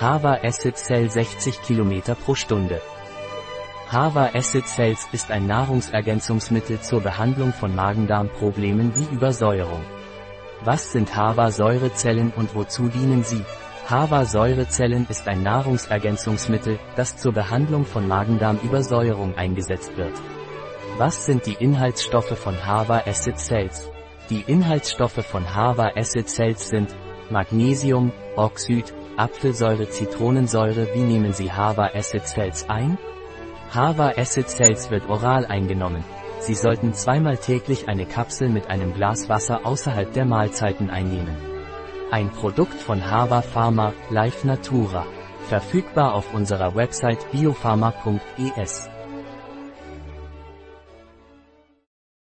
Hava Acid Cell 60 km pro Stunde. Hava Acid Cells ist ein Nahrungsergänzungsmittel zur Behandlung von Magen-Darm-Problemen wie Übersäuerung. Was sind Hava-Säurezellen und wozu dienen sie? Hava-Säurezellen ist ein Nahrungsergänzungsmittel, das zur Behandlung von Magen-Darm-Übersäuerung eingesetzt wird. Was sind die Inhaltsstoffe von Hava Acid Cells? Die Inhaltsstoffe von Hava Acid Cells sind Magnesium, Oxid, Apfelsäure, Zitronensäure. Wie nehmen Sie Hava Acid Cells ein? Hava Acid Cells wird oral eingenommen. Sie sollten zweimal täglich eine Kapsel mit einem Glas Wasser außerhalb der Mahlzeiten einnehmen. Ein Produkt von Hava Pharma, Life Natura. Verfügbar auf unserer Website biopharma.es.